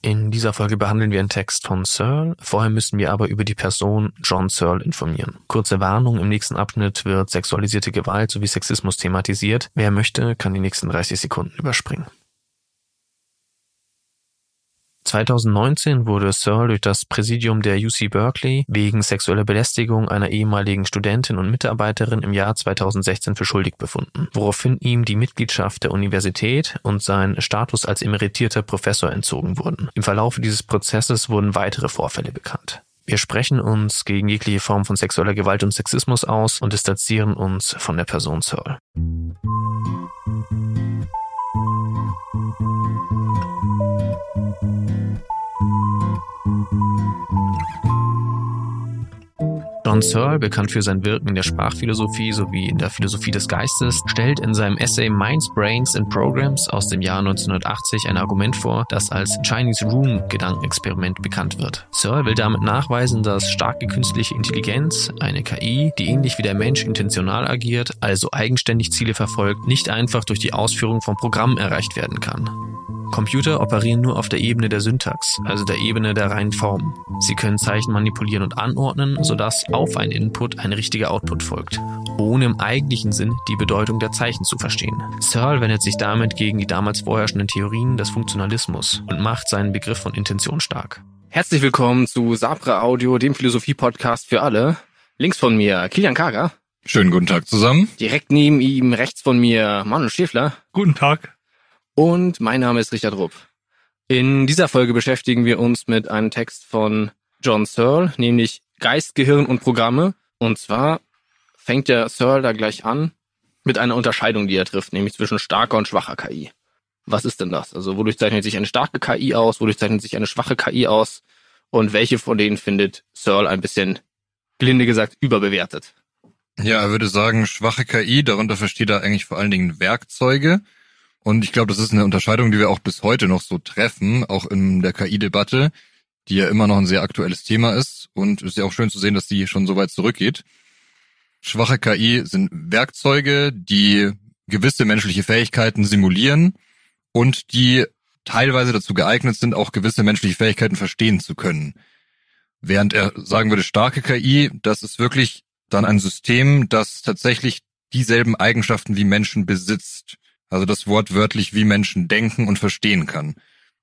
In dieser Folge behandeln wir einen Text von Searle. Vorher müssen wir aber über die Person John Searle informieren. Kurze Warnung, im nächsten Abschnitt wird sexualisierte Gewalt sowie Sexismus thematisiert. Wer möchte, kann die nächsten 30 Sekunden überspringen. 2019 wurde Searle durch das Präsidium der UC Berkeley wegen sexueller Belästigung einer ehemaligen Studentin und Mitarbeiterin im Jahr 2016 für schuldig befunden, woraufhin ihm die Mitgliedschaft der Universität und sein Status als emeritierter Professor entzogen wurden. Im Verlauf dieses Prozesses wurden weitere Vorfälle bekannt. Wir sprechen uns gegen jegliche Form von sexueller Gewalt und Sexismus aus und distanzieren uns von der Person Searle. John Searle, bekannt für sein Wirken in der Sprachphilosophie sowie in der Philosophie des Geistes, stellt in seinem Essay Minds, Brains and Programs aus dem Jahr 1980 ein Argument vor, das als Chinese Room Gedankenexperiment bekannt wird. Searle will damit nachweisen, dass starke künstliche Intelligenz, eine KI, die ähnlich wie der Mensch intentional agiert, also eigenständig Ziele verfolgt, nicht einfach durch die Ausführung von Programmen erreicht werden kann. Computer operieren nur auf der Ebene der Syntax, also der Ebene der reinen Form. Sie können Zeichen manipulieren und anordnen, sodass auf ein Input ein richtiger Output folgt, ohne im eigentlichen Sinn die Bedeutung der Zeichen zu verstehen. Searle wendet sich damit gegen die damals vorherrschenden Theorien des Funktionalismus und macht seinen Begriff von Intention stark. Herzlich willkommen zu Sabra Audio, dem Philosophie-Podcast für alle. Links von mir Kilian Kager. Schönen guten Tag zusammen. Direkt neben ihm rechts von mir Manuel Schäfler. Guten Tag. Und mein Name ist Richard Rupp. In dieser Folge beschäftigen wir uns mit einem Text von John Searle, nämlich Geist, Gehirn und Programme. Und zwar fängt der Searle da gleich an mit einer Unterscheidung, die er trifft, nämlich zwischen starker und schwacher KI. Was ist denn das? Also wodurch zeichnet sich eine starke KI aus? Wodurch zeichnet sich eine schwache KI aus? Und welche von denen findet Searle ein bisschen, gelinde gesagt, überbewertet? Ja, er würde sagen, schwache KI, darunter versteht er eigentlich vor allen Dingen Werkzeuge, und ich glaube, das ist eine Unterscheidung, die wir auch bis heute noch so treffen, auch in der KI-Debatte, die ja immer noch ein sehr aktuelles Thema ist. Und es ist ja auch schön zu sehen, dass die schon so weit zurückgeht. Schwache KI sind Werkzeuge, die gewisse menschliche Fähigkeiten simulieren und die teilweise dazu geeignet sind, auch gewisse menschliche Fähigkeiten verstehen zu können. Während er sagen würde, starke KI, das ist wirklich dann ein System, das tatsächlich dieselben Eigenschaften wie Menschen besitzt. Also das Wort wörtlich wie Menschen denken und verstehen kann.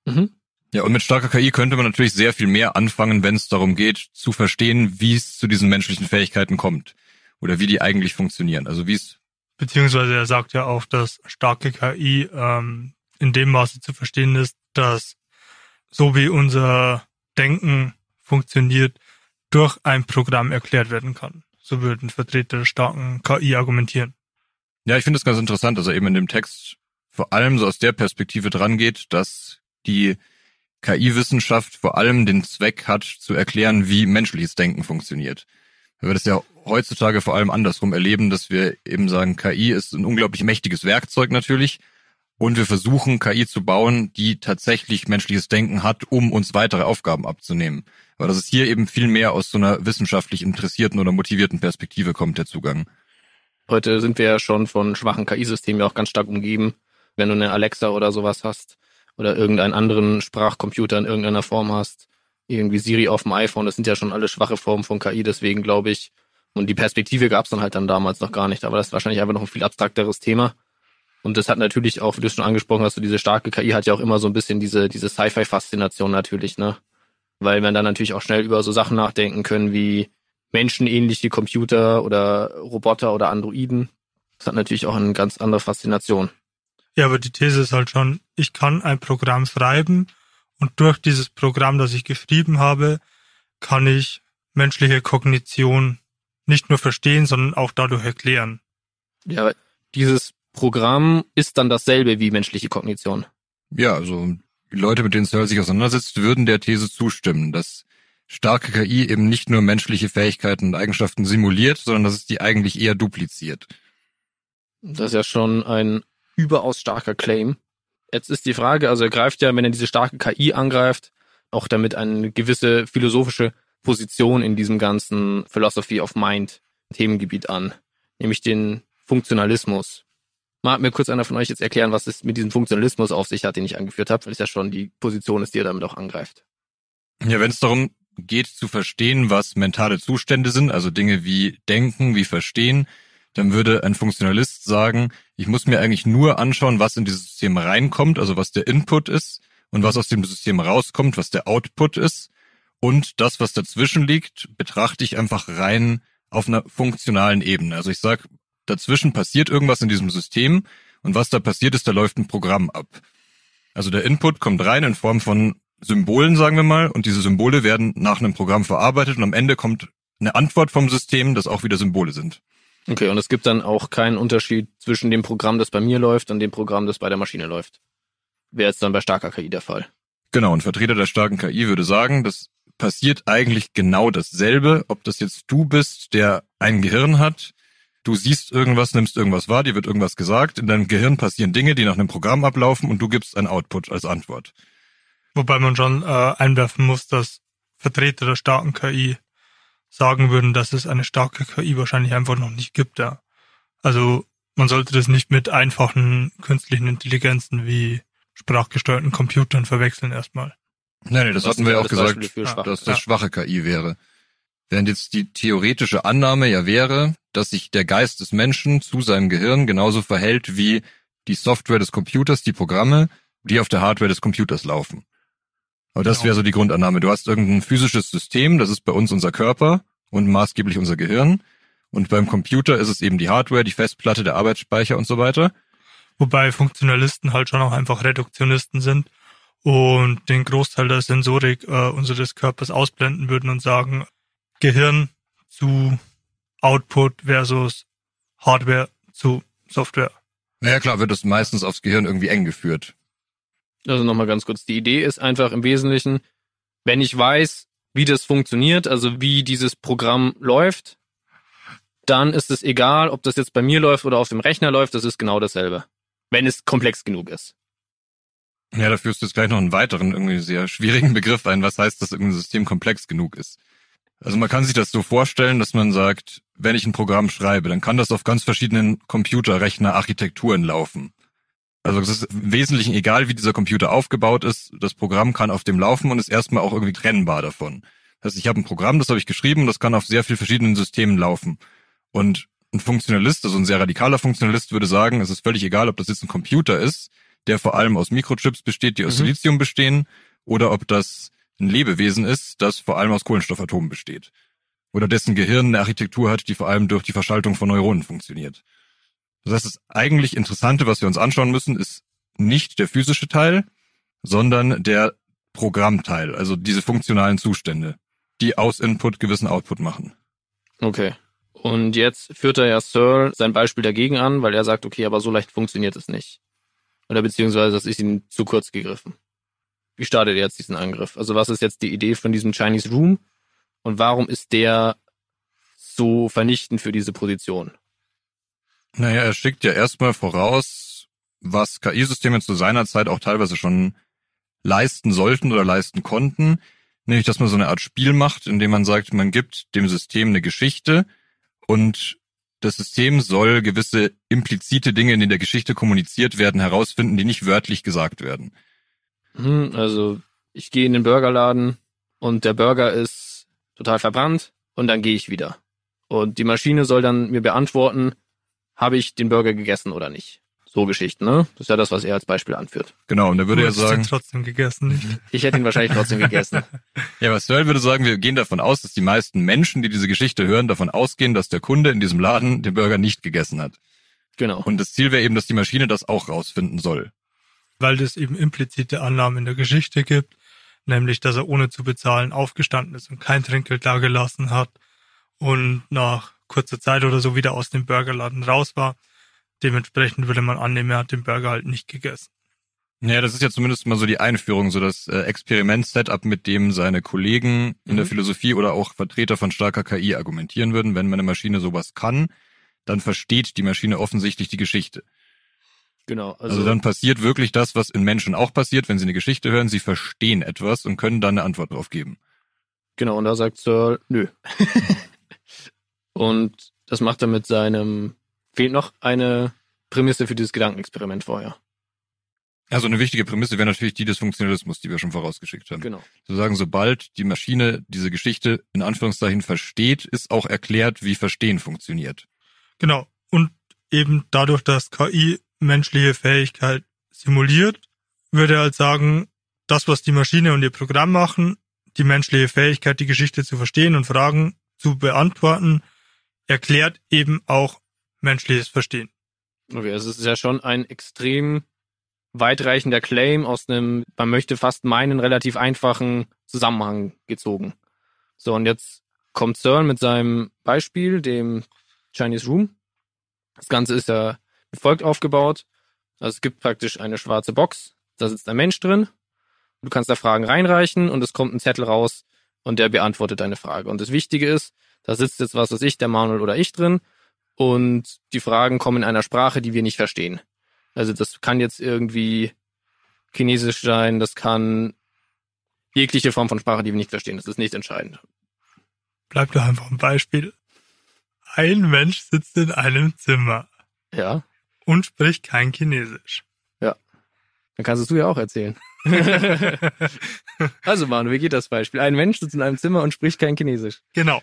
Mhm. Ja, und mit starker KI könnte man natürlich sehr viel mehr anfangen, wenn es darum geht, zu verstehen, wie es zu diesen menschlichen Fähigkeiten kommt. Oder wie die eigentlich funktionieren. Also wie es. Beziehungsweise er sagt ja auch, dass starke KI ähm, in dem Maße zu verstehen ist, dass so wie unser Denken funktioniert, durch ein Programm erklärt werden kann. So würden Vertreter der starken KI argumentieren. Ja, ich finde es ganz interessant, dass er eben in dem Text vor allem so aus der Perspektive dran geht, dass die KI-Wissenschaft vor allem den Zweck hat, zu erklären, wie menschliches Denken funktioniert. Weil wir das ja heutzutage vor allem andersrum erleben, dass wir eben sagen, KI ist ein unglaublich mächtiges Werkzeug natürlich und wir versuchen, KI zu bauen, die tatsächlich menschliches Denken hat, um uns weitere Aufgaben abzunehmen. Aber dass es hier eben viel mehr aus so einer wissenschaftlich interessierten oder motivierten Perspektive kommt, der Zugang. Heute sind wir ja schon von schwachen KI-Systemen ja auch ganz stark umgeben. Wenn du eine Alexa oder sowas hast oder irgendeinen anderen Sprachcomputer in irgendeiner Form hast, irgendwie Siri auf dem iPhone, das sind ja schon alle schwache Formen von KI, deswegen glaube ich, und die Perspektive gab es dann halt dann damals noch gar nicht, aber das ist wahrscheinlich einfach noch ein viel abstrakteres Thema. Und das hat natürlich auch, wie du schon angesprochen hast, so diese starke KI hat ja auch immer so ein bisschen diese, diese Sci-Fi-Faszination natürlich, ne? Weil wir dann natürlich auch schnell über so Sachen nachdenken können wie, menschenähnliche Computer oder Roboter oder Androiden. Das hat natürlich auch eine ganz andere Faszination. Ja, aber die These ist halt schon, ich kann ein Programm schreiben und durch dieses Programm, das ich geschrieben habe, kann ich menschliche Kognition nicht nur verstehen, sondern auch dadurch erklären. Ja, dieses Programm ist dann dasselbe wie menschliche Kognition. Ja, also die Leute, mit denen Searle sich auseinandersetzt, würden der These zustimmen, dass starke KI eben nicht nur menschliche Fähigkeiten und Eigenschaften simuliert, sondern dass es die eigentlich eher dupliziert. Das ist ja schon ein überaus starker Claim. Jetzt ist die Frage, also er greift ja, wenn er diese starke KI angreift, auch damit eine gewisse philosophische Position in diesem ganzen Philosophy of Mind Themengebiet an, nämlich den Funktionalismus. Mag mir kurz einer von euch jetzt erklären, was es mit diesem Funktionalismus auf sich hat, den ich angeführt habe, weil es ja schon die Position ist, die er damit auch angreift. Ja, wenn es darum geht zu verstehen, was mentale Zustände sind, also Dinge wie Denken, wie Verstehen, dann würde ein Funktionalist sagen, ich muss mir eigentlich nur anschauen, was in dieses System reinkommt, also was der Input ist und was aus dem System rauskommt, was der Output ist. Und das, was dazwischen liegt, betrachte ich einfach rein auf einer funktionalen Ebene. Also ich sage, dazwischen passiert irgendwas in diesem System und was da passiert ist, da läuft ein Programm ab. Also der Input kommt rein in Form von Symbolen, sagen wir mal, und diese Symbole werden nach einem Programm verarbeitet und am Ende kommt eine Antwort vom System, das auch wieder Symbole sind. Okay, und es gibt dann auch keinen Unterschied zwischen dem Programm, das bei mir läuft, und dem Programm, das bei der Maschine läuft. Wäre jetzt dann bei starker KI der Fall. Genau, ein Vertreter der starken KI würde sagen, das passiert eigentlich genau dasselbe, ob das jetzt du bist, der ein Gehirn hat, du siehst irgendwas, nimmst irgendwas wahr, dir wird irgendwas gesagt, in deinem Gehirn passieren Dinge, die nach einem Programm ablaufen und du gibst ein Output als Antwort. Wobei man schon äh, einwerfen muss, dass Vertreter der starken KI sagen würden, dass es eine starke KI wahrscheinlich einfach noch nicht gibt. Ja. Also man sollte das nicht mit einfachen künstlichen Intelligenzen wie sprachgesteuerten Computern verwechseln erstmal. Nein, nee, das Was hatten wir ja auch das gesagt, schwach. dass das Ja. schwache KI wäre. Während jetzt die theoretische Annahme ja wäre, dass sich der Geist des Menschen zu seinem Gehirn genauso verhält wie die Software des Computers, die Programme, die auf der Hardware des Computers laufen. Aber das Genau. wäre so die Grundannahme. Du hast irgendein physisches System, das ist bei uns unser Körper und maßgeblich unser Gehirn. Und beim Computer ist es eben die Hardware, die Festplatte, der Arbeitsspeicher und so weiter. Wobei Funktionalisten halt schon auch einfach Reduktionisten sind und den Großteil der Sensorik äh, unseres Körpers ausblenden würden und sagen, Gehirn zu Output versus Hardware zu Software. Naja, klar, wird das meistens aufs Gehirn irgendwie eng geführt. Also nochmal ganz kurz. Die Idee ist einfach im Wesentlichen, wenn ich weiß, wie das funktioniert, also wie dieses Programm läuft, dann ist es egal, ob das jetzt bei mir läuft oder auf dem Rechner läuft, das ist genau dasselbe. Wenn es komplex genug ist. Ja, da führst du jetzt gleich noch einen weiteren, irgendwie sehr schwierigen Begriff ein. Was heißt, dass irgendein System komplex genug ist? Also man kann sich das so vorstellen, dass man sagt, wenn ich ein Programm schreibe, dann kann das auf ganz verschiedenen Computerrechner-Architekturen laufen. Also es ist im Wesentlichen egal, wie dieser Computer aufgebaut ist. Das Programm kann auf dem laufen und ist erstmal auch irgendwie trennbar davon. Das heißt, ich habe ein Programm, das habe ich geschrieben, das kann auf sehr vielen verschiedenen Systemen laufen. Und ein Funktionalist, also ein sehr radikaler Funktionalist, würde sagen, es ist völlig egal, ob das jetzt ein Computer ist, der vor allem aus Mikrochips besteht, die aus Mhm. Silizium bestehen, oder ob das ein Lebewesen ist, das vor allem aus Kohlenstoffatomen besteht. Oder dessen Gehirn eine Architektur hat, die vor allem durch die Verschaltung von Neuronen funktioniert. Das heißt, das eigentlich Interessante, was wir uns anschauen müssen, ist nicht der physische Teil, sondern der Programmteil, also diese funktionalen Zustände, die aus Input gewissen Output machen. Okay. Und jetzt führt er ja Searle sein Beispiel dagegen an, weil er sagt, okay, aber so leicht funktioniert es nicht. Oder beziehungsweise, das ist ihm zu kurz gegriffen. Wie startet er jetzt diesen Angriff? Also was ist jetzt die Idee von diesem Chinese Room? Und warum ist der so vernichtend für diese Position? Naja, er schickt ja erstmal voraus, was KI-Systeme zu seiner Zeit auch teilweise schon leisten sollten oder leisten konnten, nämlich dass man so eine Art Spiel macht, indem man sagt, man gibt dem System eine Geschichte und das System soll gewisse implizite Dinge, die in der Geschichte kommuniziert werden, herausfinden, die nicht wörtlich gesagt werden. Hm, also ich gehe in den Burgerladen und der Burger ist total verbrannt und dann gehe ich wieder. Und die Maschine soll dann mir beantworten, habe ich den Burger gegessen oder nicht. So Geschichten, ne? Das ist ja das, was er als Beispiel anführt. Genau, und da würde Du er sagen, trotzdem gegessen, nicht? Ich hätte ihn wahrscheinlich trotzdem gegessen. ja, was Searle würde sagen, wir gehen davon aus, dass die meisten Menschen, die diese Geschichte hören, davon ausgehen, dass der Kunde in diesem Laden den Burger nicht gegessen hat. Genau. Und das Ziel wäre eben, dass die Maschine das auch rausfinden soll. Weil es eben implizite Annahmen in der Geschichte gibt, nämlich, dass er ohne zu bezahlen aufgestanden ist und kein Trinkgeld dagelassen hat und nach kurzer Zeit oder so wieder aus dem Burgerladen raus war. Dementsprechend würde man annehmen, er hat den Burger halt nicht gegessen. Ja, das ist ja zumindest mal so die Einführung, so das äh, Experiment-Setup, mit dem seine Kollegen in der Mhm. Philosophie oder auch Vertreter von starker KI argumentieren würden. Wenn meine Maschine sowas kann, dann versteht die Maschine offensichtlich die Geschichte. Genau. Also, Also, dann passiert wirklich das, was in Menschen auch passiert, wenn sie eine Geschichte hören. Sie verstehen etwas und können dann eine Antwort drauf geben. genau, und da sagt Searle, nö. und das macht er mit seinem, fehlt noch eine Prämisse für dieses Gedankenexperiment vorher. Also eine wichtige Prämisse wäre natürlich die des Funktionalismus, die wir schon vorausgeschickt haben. Genau. Zu sagen, sobald die Maschine diese Geschichte in Anführungszeichen versteht, ist auch erklärt, wie Verstehen funktioniert. Genau. Und eben dadurch, dass KI menschliche Fähigkeit simuliert, würde er halt sagen, das, was die Maschine und ihr Programm machen, die menschliche Fähigkeit, die Geschichte zu verstehen und Fragen zu beantworten, erklärt eben auch menschliches Verstehen. Okay, also es ist ja schon ein extrem weitreichender Claim aus einem, man möchte fast meinen, relativ einfachen Zusammenhang gezogen. So, und jetzt kommt CERN mit seinem Beispiel, dem Chinese Room. Das Ganze ist ja wie folgt aufgebaut. Also es gibt praktisch eine schwarze Box, da sitzt ein Mensch drin. Du kannst da Fragen reinreichen und es kommt ein Zettel raus und der beantwortet deine Frage. Und das Wichtige ist, da sitzt jetzt was weiß ich, der Manuel oder ich drin und die Fragen kommen in einer Sprache, die wir nicht verstehen. Also das kann jetzt irgendwie Chinesisch sein, das kann jegliche Form von Sprache, die wir nicht verstehen. Das ist nicht entscheidend. Bleibt doch einfach ein Beispiel. Ein Mensch sitzt in einem Zimmer Ja, und spricht kein Chinesisch. dann kannst es du ja auch erzählen. also Manu, wie geht das Beispiel? Ein Mensch sitzt in einem Zimmer und spricht kein Chinesisch. Genau.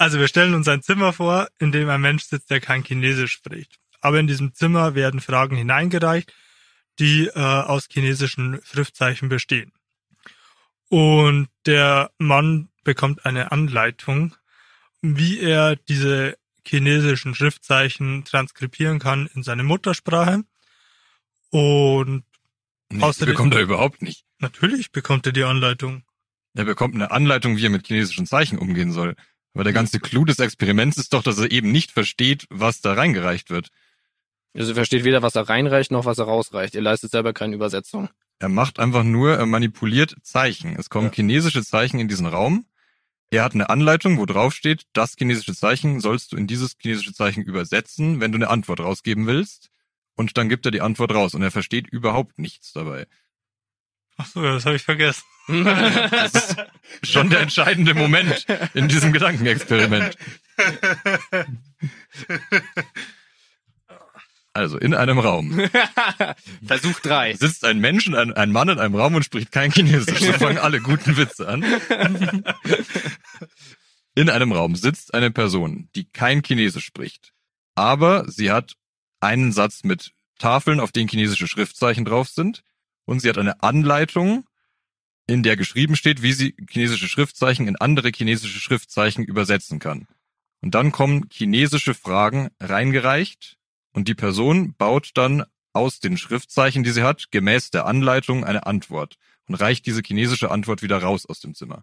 Also wir stellen uns ein Zimmer vor, in dem ein Mensch sitzt, der kein Chinesisch spricht. Aber in diesem Zimmer werden Fragen hineingereicht, die äh, aus chinesischen Schriftzeichen bestehen. Und der Mann bekommt eine Anleitung, wie er diese chinesischen Schriftzeichen transkribieren kann in seine Muttersprache. Und Nee, Außerdem- bekommt er überhaupt nicht. natürlich bekommt er die Anleitung. Er bekommt eine Anleitung, wie er mit chinesischen Zeichen umgehen soll. Aber der ganze Clou des Experiments ist doch, dass er eben nicht versteht, was da reingereicht wird. Also er versteht weder, was er reinreicht, noch was er rausreicht. Er leistet selber keine Übersetzung. Er macht einfach nur, er manipuliert Zeichen. Es kommen Ja. chinesische Zeichen in diesen Raum. Er hat eine Anleitung, wo drauf steht, das chinesische Zeichen sollst du in dieses chinesische Zeichen übersetzen, wenn du eine Antwort rausgeben willst. Und dann gibt er die Antwort raus und er versteht überhaupt nichts dabei. Ach so, ja, das habe ich vergessen. Das ist schon der entscheidende Moment in diesem Gedankenexperiment. Also in einem Raum Versuch drei. sitzt ein Mensch, und ein, ein Mann in einem Raum und spricht kein Chinesisch. So fangen alle guten Witze an. In einem Raum sitzt eine Person, die kein Chinesisch spricht. Aber sie hat einen Satz mit Tafeln, auf denen chinesische Schriftzeichen drauf sind. Und sie hat eine Anleitung, in der geschrieben steht, wie sie chinesische Schriftzeichen in andere chinesische Schriftzeichen übersetzen kann. Und dann kommen chinesische Fragen reingereicht und die Person baut dann aus den Schriftzeichen, die sie hat, gemäß der Anleitung eine Antwort und reicht diese chinesische Antwort wieder raus aus dem Zimmer.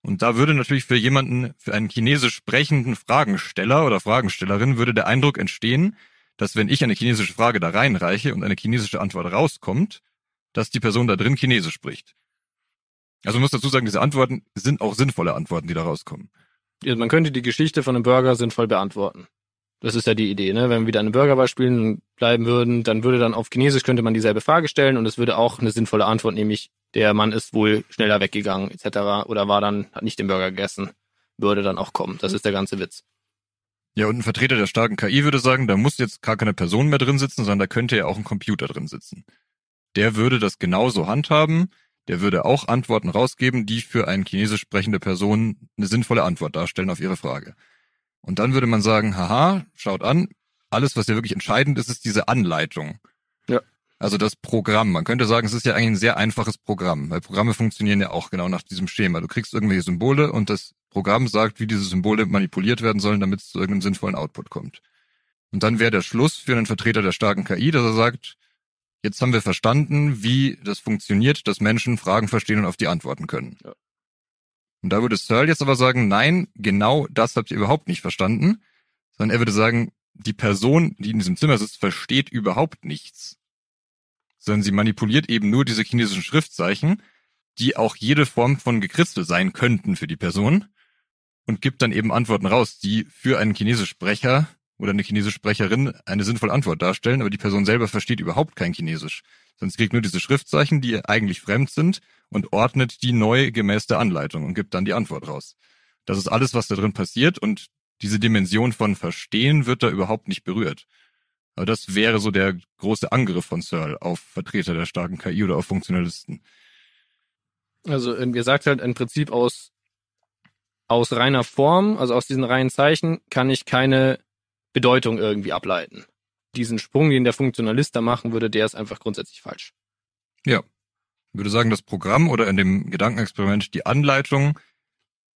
Und da würde natürlich für jemanden, für einen chinesisch sprechenden Fragensteller oder Fragenstellerin würde der Eindruck entstehen, dass wenn ich eine chinesische Frage da reinreiche und eine chinesische Antwort rauskommt, dass die Person da drin Chinesisch spricht. Also man muss dazu sagen, diese Antworten sind auch sinnvolle Antworten, die da rauskommen. Also man könnte die Geschichte von einem Burger sinnvoll beantworten. Das ist ja die Idee, ne? Wenn wir wieder an einem Burgerbeispiel bleiben würden, dann würde dann auf Chinesisch könnte man dieselbe Frage stellen und es würde auch eine sinnvolle Antwort, nämlich der Mann ist wohl schneller weggegangen, etc. oder war dann, hat nicht den Burger gegessen, würde dann auch kommen. Das ist der ganze Witz. Ja, und ein Vertreter der starken KI würde sagen, da muss jetzt gar keine Person mehr drin sitzen, sondern da könnte ja auch ein Computer drin sitzen. Der würde das genauso handhaben, der würde auch Antworten rausgeben, die für eine chinesisch sprechende Person eine sinnvolle Antwort darstellen auf ihre Frage. Und dann würde man sagen, haha, schaut an, alles, was hier wirklich entscheidend ist, ist diese Anleitung. Ja. Also das Programm. Man könnte sagen, es ist ja eigentlich ein sehr einfaches Programm, weil Programme funktionieren ja auch genau nach diesem Schema. Du kriegst irgendwelche Symbole und das Programm sagt, wie diese Symbole manipuliert werden sollen, damit es zu irgendeinem sinnvollen Output kommt. Und dann wäre der Schluss für einen Vertreter der starken KI, dass er sagt, jetzt haben wir verstanden, wie das funktioniert, dass Menschen Fragen verstehen und auf die antworten können. Ja. Und da würde Searle jetzt aber sagen, nein, genau das habt ihr überhaupt nicht verstanden, sondern er würde sagen, die Person, die in diesem Zimmer sitzt, versteht überhaupt nichts. Sondern sie manipuliert eben nur diese chinesischen Schriftzeichen, die auch jede Form von Gekritzel sein könnten für die Person und gibt dann eben Antworten raus, die für einen Chinesischsprecher oder eine Chinesischsprecherin eine sinnvolle Antwort darstellen, aber die Person selber versteht überhaupt kein Chinesisch. Sonst kriegt nur diese Schriftzeichen, die eigentlich fremd sind und ordnet die neu gemäß der Anleitung und gibt dann die Antwort raus. Das ist alles, was da drin passiert und diese Dimension von Verstehen wird da überhaupt nicht berührt. Aber das wäre so der große Angriff von Searle auf Vertreter der starken KI oder auf Funktionalisten. Also ihr sagt halt im Prinzip aus, aus reiner Form, also aus diesen reinen Zeichen, kann ich keine Bedeutung irgendwie ableiten. Diesen Sprung, den der Funktionalist da machen würde, der ist einfach grundsätzlich falsch. Ja. Ich würde sagen, das Programm oder in dem Gedankenexperiment die Anleitung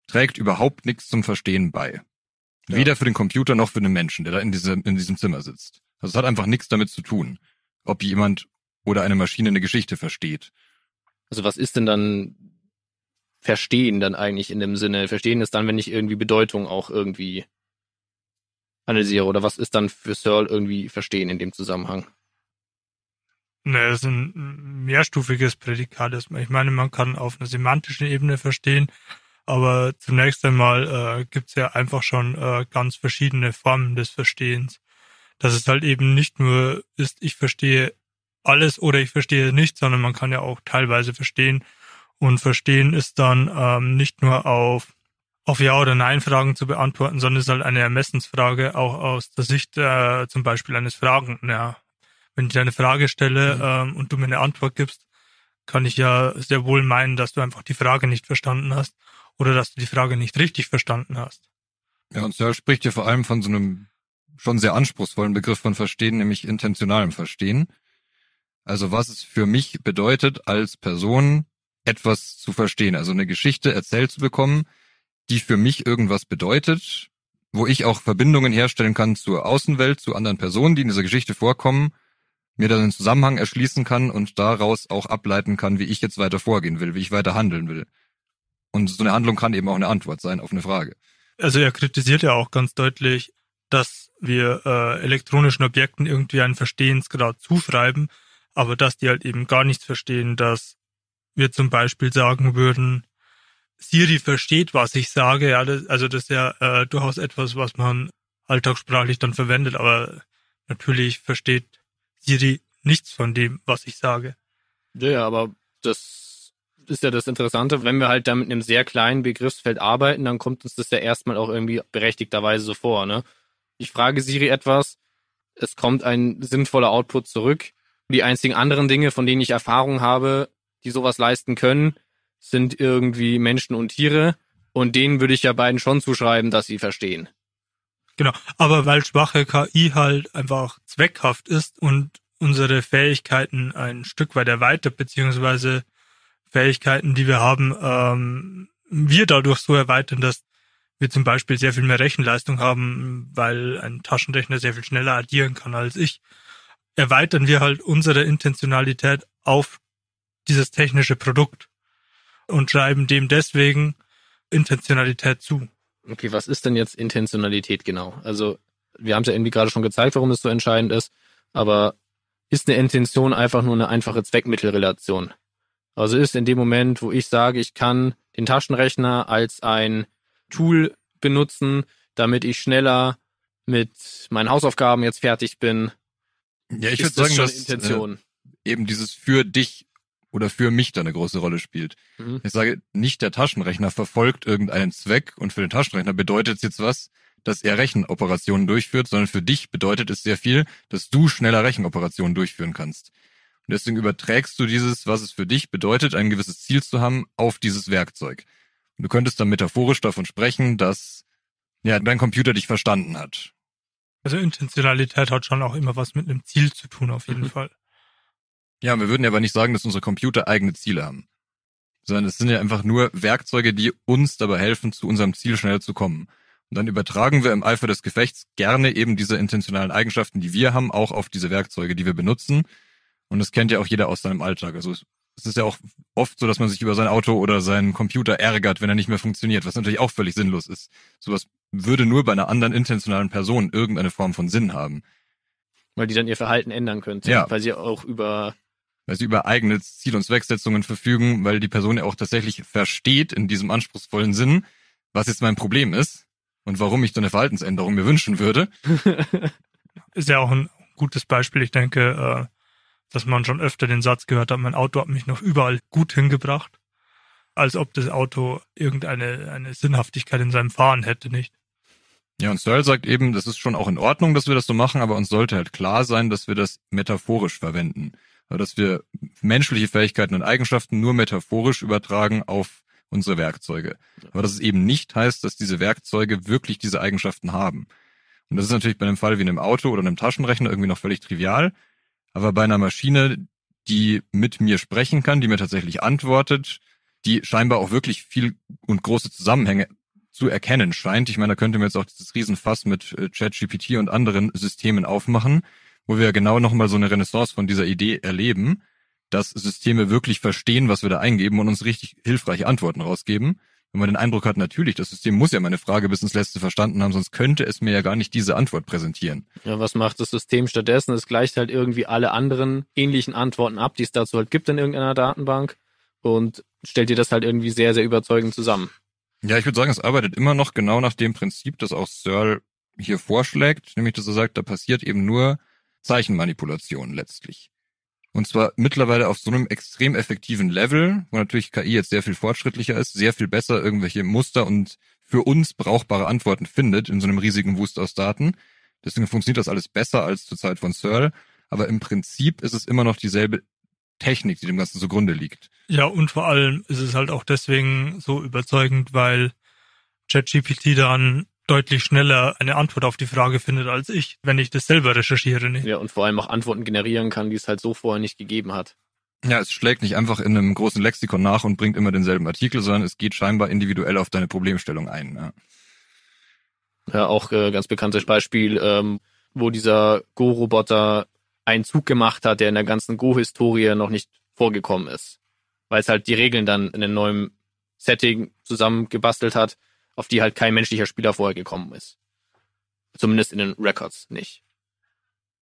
trägt überhaupt nichts zum Verstehen bei. Ja. Weder für den Computer noch für den Menschen, der da in, diese, in diesem Zimmer sitzt. Also es hat einfach nichts damit zu tun, ob jemand oder eine Maschine eine Geschichte versteht. Also was ist denn dann Verstehen dann eigentlich in dem Sinne? Verstehen ist dann, wenn ich irgendwie Bedeutung auch irgendwie analysiere oder was ist dann für Searle irgendwie Verstehen in dem Zusammenhang? Ne, es ist ein mehrstufiges Prädikat. Ich meine, man kann auf einer semantischen Ebene verstehen, aber zunächst einmal äh, gibt es ja einfach schon äh, ganz verschiedene Formen des Verstehens. Dass es halt eben nicht nur ist, ich verstehe alles oder ich verstehe nichts, sondern man kann ja auch teilweise verstehen. Und verstehen ist dann ähm, nicht nur auf, auf Ja- oder Nein-Fragen zu beantworten, sondern ist halt eine Ermessensfrage auch aus der Sicht äh, zum Beispiel eines Fragenden. Ja. Wenn ich dir eine Frage stelle mhm. ähm, und du mir eine Antwort gibst, kann ich ja sehr wohl meinen, dass du einfach die Frage nicht verstanden hast oder dass du die Frage nicht richtig verstanden hast. Ja, und Searle spricht ja vor allem von so einem schon sehr anspruchsvollen Begriff von Verstehen, nämlich intentionalem Verstehen. Also was es für mich bedeutet, als Person etwas zu verstehen, also eine Geschichte erzählt zu bekommen, die für mich irgendwas bedeutet, wo ich auch Verbindungen herstellen kann zur Außenwelt, zu anderen Personen, die in dieser Geschichte vorkommen, mir dann einen Zusammenhang erschließen kann und daraus auch ableiten kann, wie ich jetzt weiter vorgehen will, wie ich weiter handeln will. Und so eine Handlung kann eben auch eine Antwort sein auf eine Frage. Also er kritisiert ja auch ganz deutlich, dass wir äh, elektronischen Objekten irgendwie einen Verstehensgrad zuschreiben, aber dass die halt eben gar nichts verstehen, dass wir zum Beispiel sagen würden, Siri versteht, was ich sage, ja, das, also das ist ja äh, durchaus etwas, was man alltagssprachlich dann verwendet, aber natürlich versteht Siri nichts von dem, was ich sage. Ja, aber das ist ja das Interessante, wenn wir halt da mit einem sehr kleinen Begriffsfeld arbeiten, dann kommt uns das ja erstmal auch irgendwie berechtigterweise so vor, ne? Ich frage Siri etwas, es kommt ein sinnvoller Output zurück die einzigen anderen Dinge, von denen ich Erfahrung habe, die sowas leisten können, sind irgendwie Menschen und Tiere. Und denen würde ich ja beiden schon zuschreiben, dass sie verstehen. Genau, aber weil schwache KI halt einfach zweckhaft ist und unsere Fähigkeiten ein Stück weit erweitert, beziehungsweise Fähigkeiten, die wir haben, ähm, wir dadurch so erweitern, dass wir zum Beispiel sehr viel mehr Rechenleistung haben, weil ein Taschenrechner sehr viel schneller addieren kann als ich erweitern wir halt unsere Intentionalität auf dieses technische Produkt und schreiben dem deswegen Intentionalität zu. Okay, was ist denn jetzt Intentionalität genau? Also wir haben es ja irgendwie gerade schon gezeigt, warum es so entscheidend ist, aber ist eine Intention einfach nur eine einfache Zweckmittelrelation? Also ist in dem Moment, wo ich sage, ich kann den Taschenrechner als ein Tool benutzen, damit ich schneller mit meinen Hausaufgaben jetzt fertig bin, ja, ich würde sagen, dass Intention? Äh, eben dieses für dich oder für mich da eine große Rolle spielt. Mhm. Ich sage, nicht der Taschenrechner verfolgt irgendeinen Zweck und für den Taschenrechner bedeutet es jetzt was, dass er Rechenoperationen durchführt, sondern für dich bedeutet es sehr viel, dass du schneller Rechenoperationen durchführen kannst. Und deswegen überträgst du dieses, was es für dich bedeutet, ein gewisses Ziel zu haben, auf dieses Werkzeug. Und du könntest dann metaphorisch davon sprechen, dass ja, dein Computer dich verstanden hat. Also Intentionalität hat schon auch immer was mit einem Ziel zu tun, auf jeden mhm. Fall. Ja, wir würden ja aber nicht sagen, dass unsere Computer eigene Ziele haben. Sondern es sind ja einfach nur Werkzeuge, die uns dabei helfen, zu unserem Ziel schneller zu kommen. Und dann übertragen wir im Eifer des Gefechts gerne eben diese intentionalen Eigenschaften, die wir haben, auch auf diese Werkzeuge, die wir benutzen. Und das kennt ja auch jeder aus seinem Alltag. Also es ist ja auch oft so, dass man sich über sein Auto oder seinen Computer ärgert, wenn er nicht mehr funktioniert, was natürlich auch völlig sinnlos ist. Sowas würde nur bei einer anderen intentionalen Person irgendeine Form von Sinn haben. Weil die dann ihr Verhalten ändern könnte. Ja. Weil sie auch über weil sie über eigene Ziel- und Zwecksetzungen verfügen, weil die Person ja auch tatsächlich versteht in diesem anspruchsvollen Sinn, was jetzt mein Problem ist und warum ich so eine Verhaltensänderung mir wünschen würde. ist ja auch ein gutes Beispiel. Ich denke, äh, dass man schon öfter den Satz gehört hat, mein Auto hat mich noch überall gut hingebracht als ob das Auto irgendeine eine Sinnhaftigkeit in seinem Fahren hätte, nicht? Ja, und Searle sagt eben, das ist schon auch in Ordnung, dass wir das so machen, aber uns sollte halt klar sein, dass wir das metaphorisch verwenden. Dass wir menschliche Fähigkeiten und Eigenschaften nur metaphorisch übertragen auf unsere Werkzeuge. Aber dass es eben nicht heißt, dass diese Werkzeuge wirklich diese Eigenschaften haben. Und das ist natürlich bei einem Fall wie einem Auto oder einem Taschenrechner irgendwie noch völlig trivial. Aber bei einer Maschine, die mit mir sprechen kann, die mir tatsächlich antwortet, die scheinbar auch wirklich viel und große Zusammenhänge zu erkennen scheint. Ich meine, da könnte man jetzt auch dieses Riesenfass mit äh, ChatGPT und anderen Systemen aufmachen, wo wir genau nochmal so eine Renaissance von dieser Idee erleben, dass Systeme wirklich verstehen, was wir da eingeben und uns richtig hilfreiche Antworten rausgeben. Wenn man den Eindruck hat, natürlich, das System muss ja meine Frage bis ins Letzte verstanden haben, sonst könnte es mir ja gar nicht diese Antwort präsentieren. Ja, was macht das System stattdessen? Es gleicht halt irgendwie alle anderen ähnlichen Antworten ab, die es dazu halt gibt in irgendeiner Datenbank und stellt dir das halt irgendwie sehr, sehr überzeugend zusammen. Ja, ich würde sagen, es arbeitet immer noch genau nach dem Prinzip, das auch Searle hier vorschlägt, nämlich dass er sagt, da passiert eben nur Zeichenmanipulation letztlich. Und zwar mittlerweile auf so einem extrem effektiven Level, wo natürlich KI jetzt sehr viel fortschrittlicher ist, sehr viel besser irgendwelche Muster und für uns brauchbare Antworten findet in so einem riesigen Wust aus Daten. Deswegen funktioniert das alles besser als zur Zeit von Searle. Aber im Prinzip ist es immer noch dieselbe Technik, die dem Ganzen zugrunde liegt. Ja, und vor allem ist es halt auch deswegen so überzeugend, weil ChatGPT dann deutlich schneller eine Antwort auf die Frage findet als ich, wenn ich das selber recherchiere. Nicht? Ja, und vor allem auch Antworten generieren kann, die es halt so vorher nicht gegeben hat. Ja, es schlägt nicht einfach in einem großen Lexikon nach und bringt immer denselben Artikel, sondern es geht scheinbar individuell auf deine Problemstellung ein. Ja, ja auch äh, ganz bekanntes Beispiel, ähm, wo dieser Go-Roboter einen Zug gemacht hat, der in der ganzen Go-Historie noch nicht vorgekommen ist. Weil es halt die Regeln dann in einem neuen Setting zusammengebastelt hat, auf die halt kein menschlicher Spieler vorher gekommen ist. Zumindest in den Records nicht.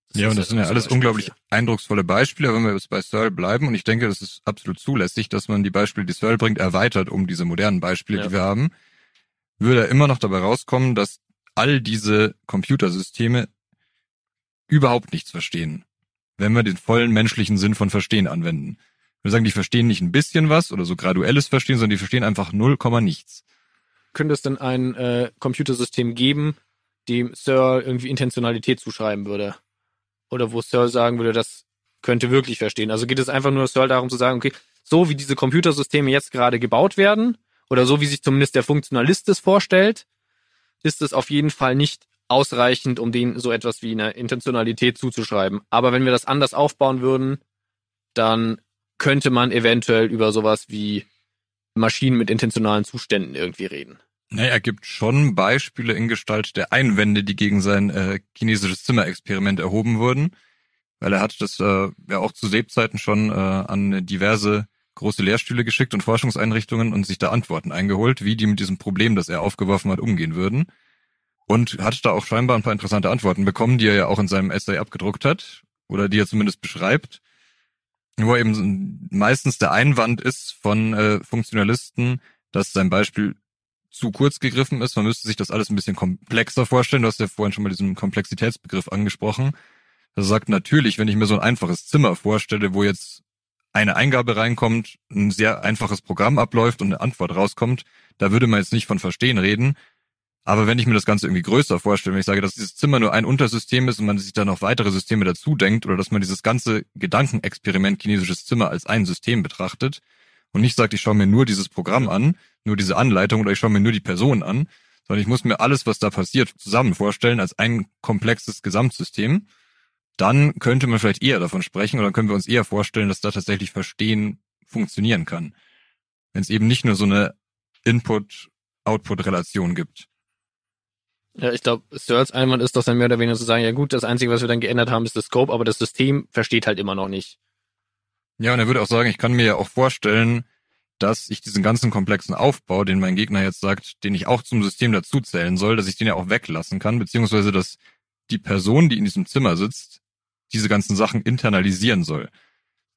Das ja, und das sind ja alles unglaublich eindrucksvolle Beispiele, wenn wir jetzt bei Searle bleiben. Und ich denke, das ist absolut zulässig, dass man die Beispiele, die Searle bringt, erweitert um diese modernen Beispiele, ja. die wir haben. Würde er immer noch dabei rauskommen, dass all diese Computersysteme überhaupt nichts verstehen wenn wir den vollen menschlichen Sinn von Verstehen anwenden. Wir sagen, die verstehen nicht ein bisschen was oder so graduelles Verstehen, sondern die verstehen einfach null Komma nichts. Könnte es denn ein äh, Computersystem geben, dem Sir irgendwie Intentionalität zuschreiben würde? Oder wo Sir sagen würde, das könnte wirklich verstehen. Also geht es einfach nur Sir darum zu sagen, okay, so wie diese Computersysteme jetzt gerade gebaut werden, oder so wie sich zumindest der Funktionalist es vorstellt, ist es auf jeden Fall nicht ausreichend, um denen so etwas wie eine Intentionalität zuzuschreiben. Aber wenn wir das anders aufbauen würden, dann könnte man eventuell über sowas wie Maschinen mit intentionalen Zuständen irgendwie reden. Naja, er gibt schon Beispiele in Gestalt der Einwände, die gegen sein äh, chinesisches Zimmerexperiment erhoben wurden, weil er hat das äh, ja auch zu Lebzeiten schon äh, an diverse große Lehrstühle geschickt und Forschungseinrichtungen und sich da Antworten eingeholt, wie die mit diesem Problem, das er aufgeworfen hat, umgehen würden und hat da auch scheinbar ein paar interessante Antworten bekommen, die er ja auch in seinem Essay abgedruckt hat oder die er zumindest beschreibt. Nur eben meistens der Einwand ist von äh, Funktionalisten, dass sein Beispiel zu kurz gegriffen ist. Man müsste sich das alles ein bisschen komplexer vorstellen. Du hast ja vorhin schon mal diesen Komplexitätsbegriff angesprochen. Er sagt natürlich, wenn ich mir so ein einfaches Zimmer vorstelle, wo jetzt eine Eingabe reinkommt, ein sehr einfaches Programm abläuft und eine Antwort rauskommt, da würde man jetzt nicht von Verstehen reden, aber wenn ich mir das Ganze irgendwie größer vorstelle, wenn ich sage, dass dieses Zimmer nur ein Untersystem ist und man sich da noch weitere Systeme dazu denkt oder dass man dieses ganze Gedankenexperiment chinesisches Zimmer als ein System betrachtet und nicht sagt, ich schaue mir nur dieses Programm an, nur diese Anleitung oder ich schaue mir nur die Person an, sondern ich muss mir alles, was da passiert, zusammen vorstellen als ein komplexes Gesamtsystem, dann könnte man vielleicht eher davon sprechen oder können wir uns eher vorstellen, dass da tatsächlich Verstehen funktionieren kann. Wenn es eben nicht nur so eine Input-Output-Relation gibt. Ja, ich glaube, Searles Einwand ist doch dann mehr oder weniger zu sagen, ja gut, das Einzige, was wir dann geändert haben, ist das Scope, aber das System versteht halt immer noch nicht. Ja, und er würde auch sagen, ich kann mir ja auch vorstellen, dass ich diesen ganzen komplexen Aufbau, den mein Gegner jetzt sagt, den ich auch zum System dazuzählen soll, dass ich den ja auch weglassen kann, beziehungsweise dass die Person, die in diesem Zimmer sitzt, diese ganzen Sachen internalisieren soll.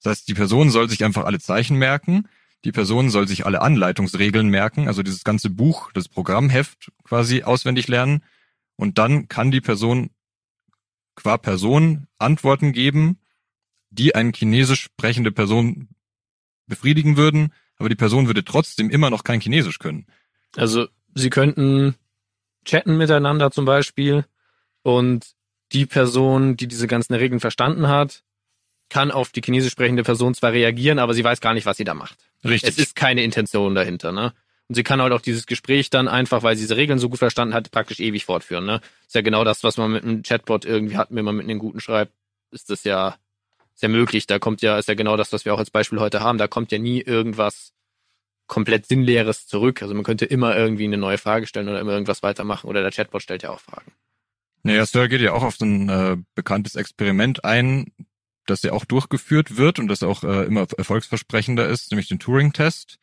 Das heißt, die Person soll sich einfach alle Zeichen merken, die Person soll sich alle Anleitungsregeln merken, also dieses ganze Buch, das Programmheft quasi auswendig lernen. Und dann kann die Person qua Person Antworten geben, die eine chinesisch sprechende Person befriedigen würden, aber die Person würde trotzdem immer noch kein Chinesisch können. Also sie könnten chatten miteinander zum Beispiel und die Person, die diese ganzen Regeln verstanden hat, kann auf die chinesisch sprechende Person zwar reagieren, aber sie weiß gar nicht, was sie da macht. Richtig. Es ist keine Intention dahinter, ne? Und sie kann halt auch dieses Gespräch dann einfach, weil sie diese Regeln so gut verstanden hat, praktisch ewig fortführen, ne? Ist ja genau das, was man mit einem Chatbot irgendwie hat, wenn man mit einem guten schreibt, ist das ja sehr möglich. Da kommt ja, ist ja genau das, was wir auch als Beispiel heute haben. Da kommt ja nie irgendwas komplett Sinnleeres zurück. Also man könnte immer irgendwie eine neue Frage stellen oder immer irgendwas weitermachen oder der Chatbot stellt ja auch Fragen. Naja, Sir geht ja auch auf so ein äh, bekanntes Experiment ein, das ja auch durchgeführt wird und das auch äh, immer erfolgsversprechender ist, nämlich den Turing-Test.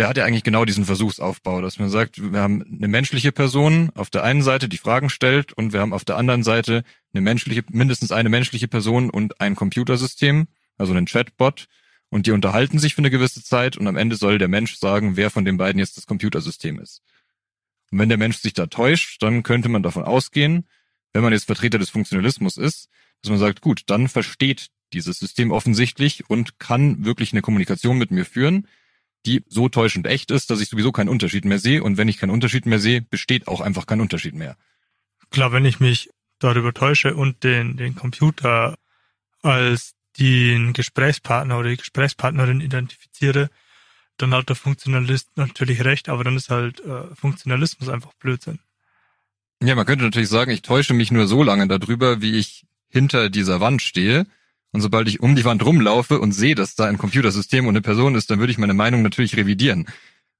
Der hat ja eigentlich genau diesen Versuchsaufbau, dass man sagt, wir haben eine menschliche Person auf der einen Seite, die Fragen stellt, und wir haben auf der anderen Seite eine menschliche, mindestens eine menschliche Person und ein Computersystem, also einen Chatbot, und die unterhalten sich für eine gewisse Zeit und am Ende soll der Mensch sagen, wer von den beiden jetzt das Computersystem ist. Und wenn der Mensch sich da täuscht, dann könnte man davon ausgehen, wenn man jetzt Vertreter des Funktionalismus ist, dass man sagt, gut, dann versteht dieses System offensichtlich und kann wirklich eine Kommunikation mit mir führen, die so täuschend echt ist, dass ich sowieso keinen Unterschied mehr sehe. Und wenn ich keinen Unterschied mehr sehe, besteht auch einfach kein Unterschied mehr. Klar, wenn ich mich darüber täusche und den, den Computer als den Gesprächspartner oder die Gesprächspartnerin identifiziere, dann hat der Funktionalist natürlich recht, aber dann ist halt äh, Funktionalismus einfach Blödsinn. Ja, man könnte natürlich sagen, ich täusche mich nur so lange darüber, wie ich hinter dieser Wand stehe. Und sobald ich um die Wand rumlaufe und sehe, dass da ein Computersystem und eine Person ist, dann würde ich meine Meinung natürlich revidieren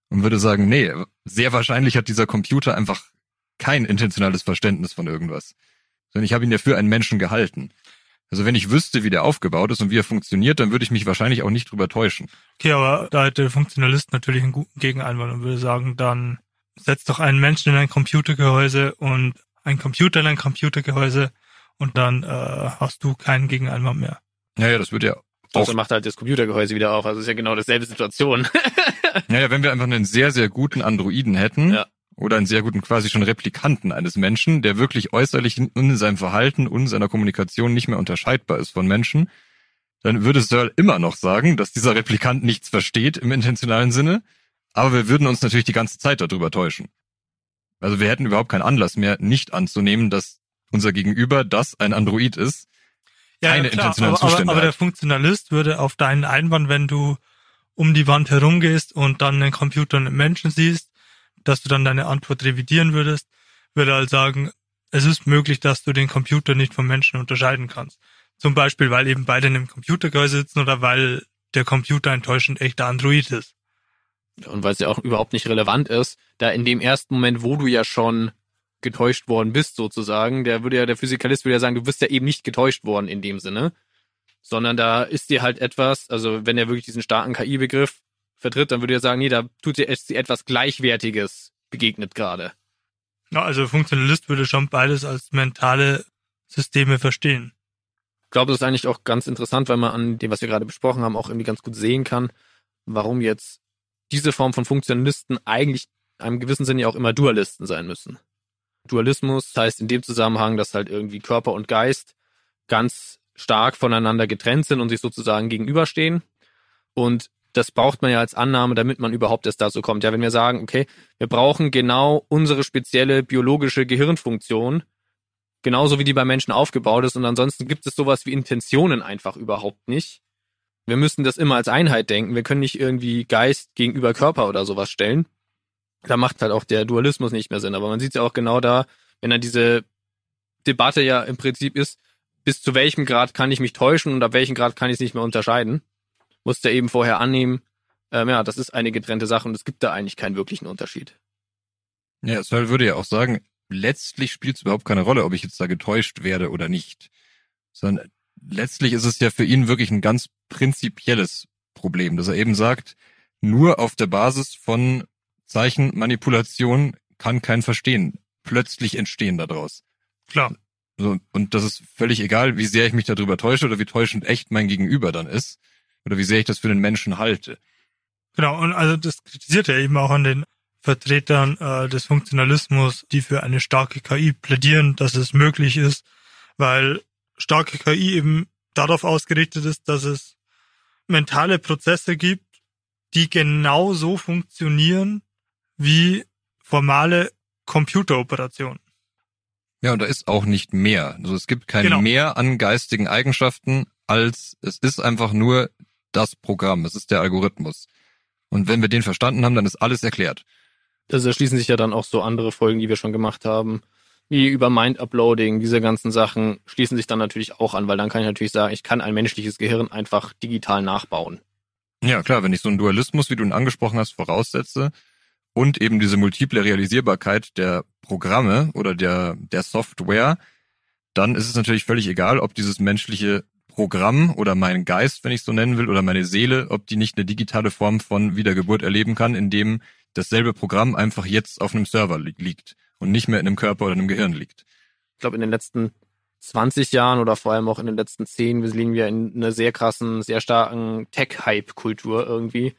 und würde sagen, nee, sehr wahrscheinlich hat dieser Computer einfach kein intentionales Verständnis von irgendwas. Sondern ich habe ihn ja für einen Menschen gehalten. Also wenn ich wüsste, wie der aufgebaut ist und wie er funktioniert, dann würde ich mich wahrscheinlich auch nicht drüber täuschen. Okay, aber da hätte der Funktionalist natürlich einen guten Gegeneinwand und würde sagen, dann setz doch einen Menschen in ein Computergehäuse und ein Computer in ein Computergehäuse und dann äh, hast du keinen Gegeneinwand mehr. Naja, das wird ja auch. Also macht halt das Computergehäuse wieder auf. Also ist ja genau dasselbe Situation. naja, wenn wir einfach einen sehr, sehr guten Androiden hätten, Ja. oder einen sehr guten quasi schon Replikanten eines Menschen, der wirklich äußerlich in, in seinem Verhalten und seiner Kommunikation nicht mehr unterscheidbar ist von Menschen, dann würde Searle immer noch sagen, dass dieser Replikant nichts versteht im intentionalen Sinne, aber wir würden uns natürlich die ganze Zeit darüber täuschen. Also wir hätten überhaupt keinen Anlass mehr, nicht anzunehmen, dass unser Gegenüber, das ein Android ist, keine intentionalen aber, aber, Zustände aber der hat. Funktionalist würde auf deinen Einwand, wenn du um die Wand herumgehst und dann einen Computer und einen Menschen siehst, dass du dann deine Antwort revidieren würdest, würde halt sagen, es ist möglich, dass du den Computer nicht vom Menschen unterscheiden kannst. Zum Beispiel, weil eben beide in einem Computergehäuse sitzen oder weil der Computer enttäuschend echter Android ist. Und weil es ja auch überhaupt nicht relevant ist, da in dem ersten Moment, wo du ja schon getäuscht worden bist, sozusagen, der würde ja, der Physikalist würde ja sagen, du bist ja eben nicht getäuscht worden in dem Sinne, sondern da ist dir halt etwas, also wenn er wirklich diesen starken KI-Begriff vertritt, dann würde er sagen, nee, da tut dir etwas Gleichwertiges begegnet gerade. Ja, also Funktionalist würde schon beides als mentale Systeme verstehen. Ich glaube, das ist eigentlich auch ganz interessant, weil man an dem, was wir gerade besprochen haben, auch irgendwie ganz gut sehen kann, warum jetzt diese Form von Funktionalisten eigentlich in einem gewissen Sinne ja auch immer Dualisten sein müssen. Dualismus heißt in dem Zusammenhang, dass halt irgendwie Körper und Geist ganz stark voneinander getrennt sind und sich sozusagen gegenüberstehen. Und das braucht man ja als Annahme, damit man überhaupt erst dazu kommt. Ja, wenn wir sagen, okay, wir brauchen genau unsere spezielle biologische Gehirnfunktion, genauso wie die bei Menschen aufgebaut ist, und ansonsten gibt es sowas wie Intentionen einfach überhaupt nicht. Wir müssen das immer als Einheit denken. Wir können nicht irgendwie Geist gegenüber Körper oder sowas stellen. Da macht halt auch der Dualismus nicht mehr Sinn. Aber man sieht ja auch genau da, wenn dann diese Debatte ja im Prinzip ist, bis zu welchem Grad kann ich mich täuschen und ab welchem Grad kann ich es nicht mehr unterscheiden, muss der eben vorher annehmen, ähm, ja, das ist eine getrennte Sache und es gibt da eigentlich keinen wirklichen Unterschied. Ja, Searle würde ja auch sagen, letztlich spielt es überhaupt keine Rolle, ob ich jetzt da getäuscht werde oder nicht. Sondern letztlich ist es ja für ihn wirklich ein ganz prinzipielles Problem, dass er eben sagt, nur auf der Basis von Zeichenmanipulation kann kein Verstehen plötzlich entstehen daraus. Klar. So, und das ist völlig egal, wie sehr ich mich darüber täusche oder wie täuschend echt mein Gegenüber dann ist oder wie sehr ich das für den Menschen halte. Genau, und also das kritisiert er eben auch an den Vertretern äh, des Funktionalismus, die für eine starke KI plädieren, dass es möglich ist, weil starke KI eben darauf ausgerichtet ist, dass es mentale Prozesse gibt, die genau so funktionieren wie formale Computeroperation. Ja, und da ist auch nicht mehr. Also es gibt kein Genau. Mehr an geistigen Eigenschaften, als es ist einfach nur das Programm. Es ist der Algorithmus. Und wenn wir den verstanden haben, dann ist alles erklärt. Also da schließen sich ja dann auch so andere Folgen, die wir schon gemacht haben, wie über Mind-Uploading, diese ganzen Sachen schließen sich dann natürlich auch an, weil dann kann ich natürlich sagen, ich kann ein menschliches Gehirn einfach digital nachbauen. Ja, klar, wenn ich so einen Dualismus, wie du ihn angesprochen hast, voraussetze und eben diese multiple Realisierbarkeit der Programme oder der, der Software, dann ist es natürlich völlig egal, ob dieses menschliche Programm oder mein Geist, wenn ich so nennen will, oder meine Seele, ob die nicht eine digitale Form von Wiedergeburt erleben kann, indem dasselbe Programm einfach jetzt auf einem Server li liegt und nicht mehr in einem Körper oder einem Gehirn liegt. Ich glaube, in den letzten 20 Jahren oder vor allem auch in den letzten 10 liegen wir in einer sehr krassen, sehr starken Tech-Hype-Kultur irgendwie.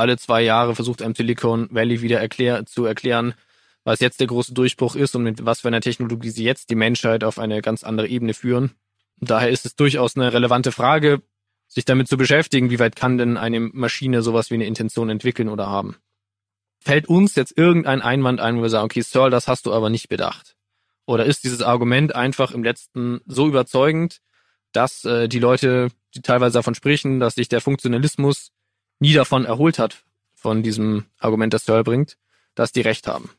Alle zwei Jahre versucht einem Silicon Valley wieder erklär zu erklären, was jetzt der große Durchbruch ist und mit was für einer Technologie sie jetzt die Menschheit auf eine ganz andere Ebene führen. Daher ist es durchaus eine relevante Frage, sich damit zu beschäftigen, wie weit kann denn eine Maschine sowas wie eine Intention entwickeln oder haben. Fällt uns jetzt irgendein Einwand ein, wo wir sagen, okay, Searle, das hast du aber nicht bedacht? Oder ist dieses Argument einfach im letzten so überzeugend, dass äh, die Leute, die teilweise davon sprechen, dass sich der Funktionalismus nie davon erholt hat, von diesem Argument, das Searle bringt, dass die recht haben?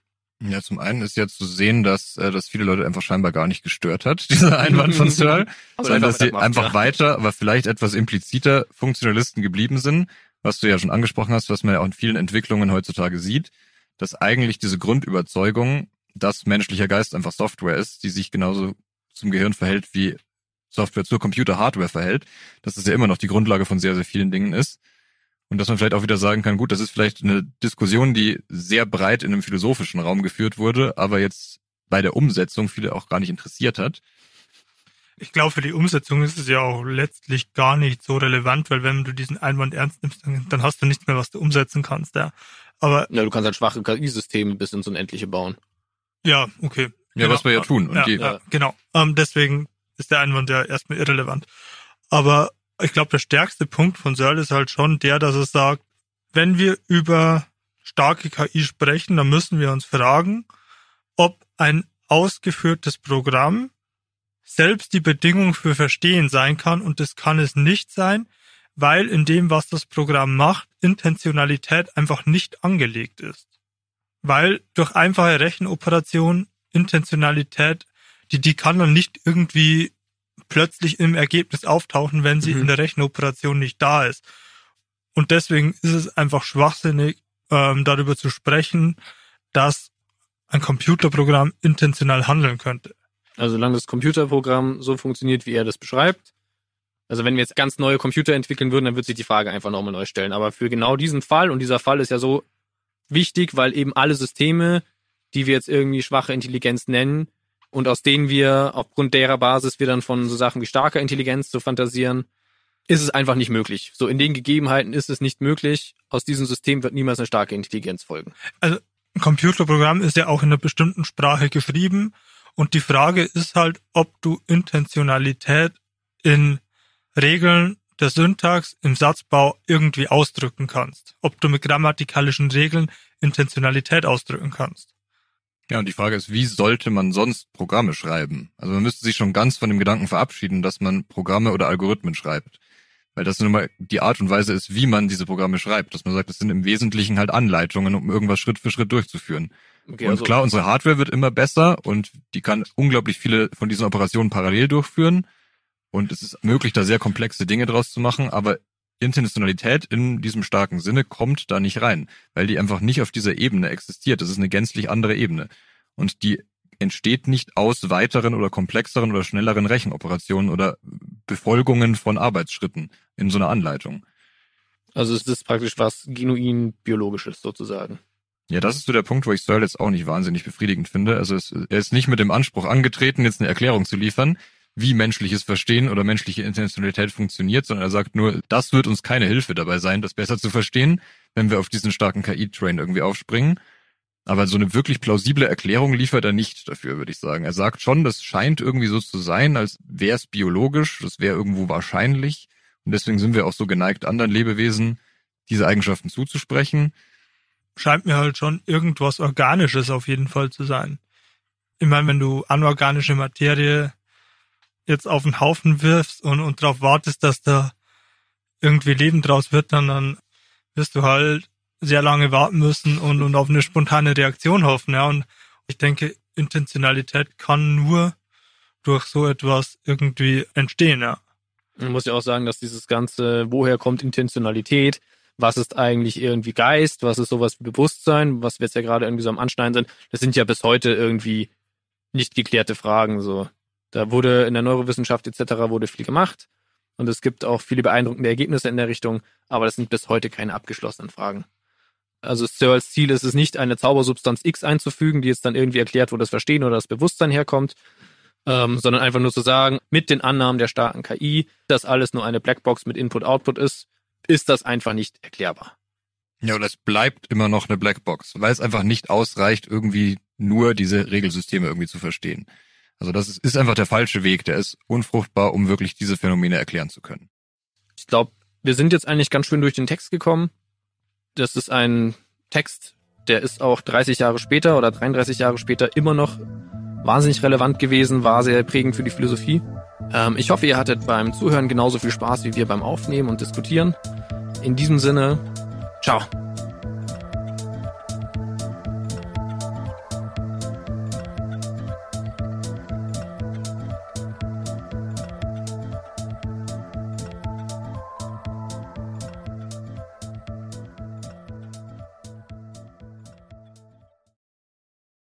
Ja, zum einen ist ja zu sehen, dass äh, das viele Leute einfach scheinbar gar nicht gestört hat, dieser Einwand von Searle, sondern dass sie einfach ja. weiter, aber vielleicht etwas impliziter Funktionalisten geblieben sind, was du ja schon angesprochen hast, was man ja auch in vielen Entwicklungen heutzutage sieht, dass eigentlich diese Grundüberzeugung, dass menschlicher Geist einfach Software ist, die sich genauso zum Gehirn verhält, wie Software zur Computer-Hardware verhält, dass das ja immer noch die Grundlage von sehr, sehr vielen Dingen ist. Und dass man vielleicht auch wieder sagen kann, gut, das ist vielleicht eine Diskussion, die sehr breit in einem philosophischen Raum geführt wurde, aber jetzt bei der Umsetzung viele auch gar nicht interessiert hat. Ich glaube, für die Umsetzung ist es ja auch letztlich gar nicht so relevant, weil wenn du diesen Einwand ernst nimmst, dann, dann hast du nichts mehr, was du umsetzen kannst. Ja. Aber Ja, du kannst halt schwache KI-Systeme bis ins Unendliche bauen. ja, okay. Ja, was wir ja tun. Und ja, die, ja, genau. Ähm, deswegen ist der Einwand ja erstmal irrelevant. Aber ich glaube, der stärkste Punkt von Searle ist halt schon der, dass er sagt, wenn wir über starke KI sprechen, dann müssen wir uns fragen, ob ein ausgeführtes Programm selbst die Bedingung für Verstehen sein kann und das kann es nicht sein, weil in dem, was das Programm macht, Intentionalität einfach nicht angelegt ist. Weil durch einfache Rechenoperationen Intentionalität, die, die kann dann nicht irgendwie plötzlich im Ergebnis auftauchen, wenn sie Mhm. in der Rechenoperation nicht da ist. Und deswegen ist es einfach schwachsinnig, ähm, darüber zu sprechen, dass ein Computerprogramm intentional handeln könnte. Also solange das Computerprogramm so funktioniert, wie er das beschreibt. Also wenn wir jetzt ganz neue Computer entwickeln würden, dann wird sich die Frage einfach nochmal neu stellen. Aber für genau diesen Fall, und dieser Fall ist ja so wichtig, weil eben alle Systeme, die wir jetzt irgendwie schwache Intelligenz nennen, und aus denen wir aufgrund derer Basis wir dann von so Sachen wie starker Intelligenz zu fantasieren, ist es einfach nicht möglich. So in den Gegebenheiten ist es nicht möglich. Aus diesem System wird niemals eine starke Intelligenz folgen. Ein Computerprogramm ist ja auch in einer bestimmten Sprache geschrieben und die Frage ist halt, ob du Intentionalität in Regeln der Syntax im Satzbau irgendwie ausdrücken kannst. Ob du mit grammatikalischen Regeln Intentionalität ausdrücken kannst. Ja, und die Frage ist, wie sollte man sonst Programme schreiben? Also man müsste sich schon ganz von dem Gedanken verabschieden, dass man Programme oder Algorithmen schreibt. Weil das nun mal die Art und Weise ist, wie man diese Programme schreibt. Dass man sagt, das sind im Wesentlichen halt Anleitungen, um irgendwas Schritt für Schritt durchzuführen. Okay, und also- klar, unsere Hardware wird immer besser und die kann unglaublich viele von diesen Operationen parallel durchführen. Und es ist möglich, da sehr komplexe Dinge draus zu machen, aber Intentionalität in diesem starken Sinne kommt da nicht rein, weil die einfach nicht auf dieser Ebene existiert. Das ist eine gänzlich andere Ebene. Und die entsteht nicht aus weiteren oder komplexeren oder schnelleren Rechenoperationen oder Befolgungen von Arbeitsschritten in so einer Anleitung. Also es ist praktisch was genuin biologisches sozusagen. Ja, das ist so der Punkt, wo ich Searle jetzt auch nicht wahnsinnig befriedigend finde. Also es, er ist nicht mit dem Anspruch angetreten, jetzt eine Erklärung zu liefern, wie menschliches Verstehen oder menschliche Intentionalität funktioniert, sondern er sagt nur, das wird uns keine Hilfe dabei sein, das besser zu verstehen, wenn wir auf diesen starken KI-Train irgendwie aufspringen. Aber so eine wirklich plausible Erklärung liefert er nicht dafür, würde ich sagen. Er sagt schon, das scheint irgendwie so zu sein, als wäre es biologisch, das wäre irgendwo wahrscheinlich. Und deswegen sind wir auch so geneigt, anderen Lebewesen diese Eigenschaften zuzusprechen. scheint mir halt schon irgendwas Organisches auf jeden Fall zu sein. Ich meine, wenn du anorganische Materie jetzt auf den Haufen wirfst und, und darauf wartest, dass da irgendwie Leben draus wird, dann, dann wirst du halt sehr lange warten müssen und, und auf eine spontane Reaktion hoffen. Ja. Und ich denke, Intentionalität kann nur durch so etwas irgendwie entstehen. Ja. Man muss ja auch sagen, dass dieses ganze, woher kommt Intentionalität, was ist eigentlich irgendwie Geist, was ist sowas wie Bewusstsein, was wir jetzt ja gerade irgendwie so am Anschneiden sind, das sind ja bis heute irgendwie nicht geklärte Fragen. So, da wurde in der Neurowissenschaft etc. wurde viel gemacht und es gibt auch viele beeindruckende Ergebnisse in der Richtung, aber das sind bis heute keine abgeschlossenen Fragen. Also Searles Ziel ist es nicht, eine Zaubersubstanz X einzufügen, die jetzt dann irgendwie erklärt, wo das Verstehen oder das Bewusstsein herkommt, ähm, sondern einfach nur zu sagen, mit den Annahmen der starken KI, dass alles nur eine Blackbox mit Input-Output ist, ist das einfach nicht erklärbar. Ja, und es bleibt immer noch eine Blackbox, weil es einfach nicht ausreicht, irgendwie nur diese Regelsysteme irgendwie zu verstehen. Also das ist, einfach der falsche Weg, der ist unfruchtbar, um wirklich diese Phänomene erklären zu können. Ich glaube, wir sind jetzt eigentlich ganz schön durch den Text gekommen. Das ist ein Text, der ist auch 30 Jahre später oder 33 Jahre später immer noch wahnsinnig relevant gewesen, war sehr prägend für die Philosophie. Ähm, ich hoffe, ihr hattet beim Zuhören genauso viel Spaß wie wir beim Aufnehmen und Diskutieren. In diesem Sinne, ciao.